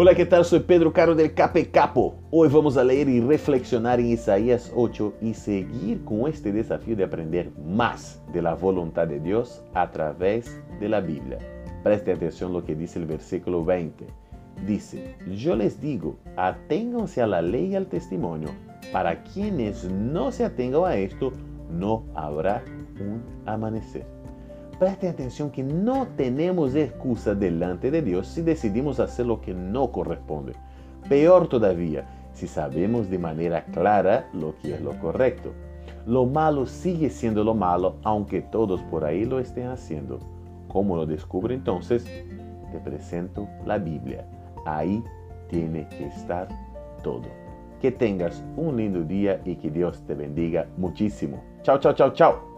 Hola, ¿qué tal? Soy Pedro Caro del Cape Capo. Hoy vamos a leer y reflexionar en Isaías 8 y seguir con este desafío de aprender más de la voluntad de Dios a través de la Biblia. Preste atención a lo que dice el versículo 20. Dice, yo les digo, aténganse a la ley y al testimonio. Para quienes no se atengan a esto, no habrá un amanecer. Preste atención que no tenemos excusa delante de Dios si decidimos hacer lo que no corresponde. Peor todavía, si sabemos de manera clara lo que es lo correcto. Lo malo sigue siendo lo malo aunque todos por ahí lo estén haciendo. ¿Cómo lo descubre entonces? Te presento la Biblia. Ahí tiene que estar todo. Que tengas un lindo día y que Dios te bendiga muchísimo. Chao, chao, chao, chao.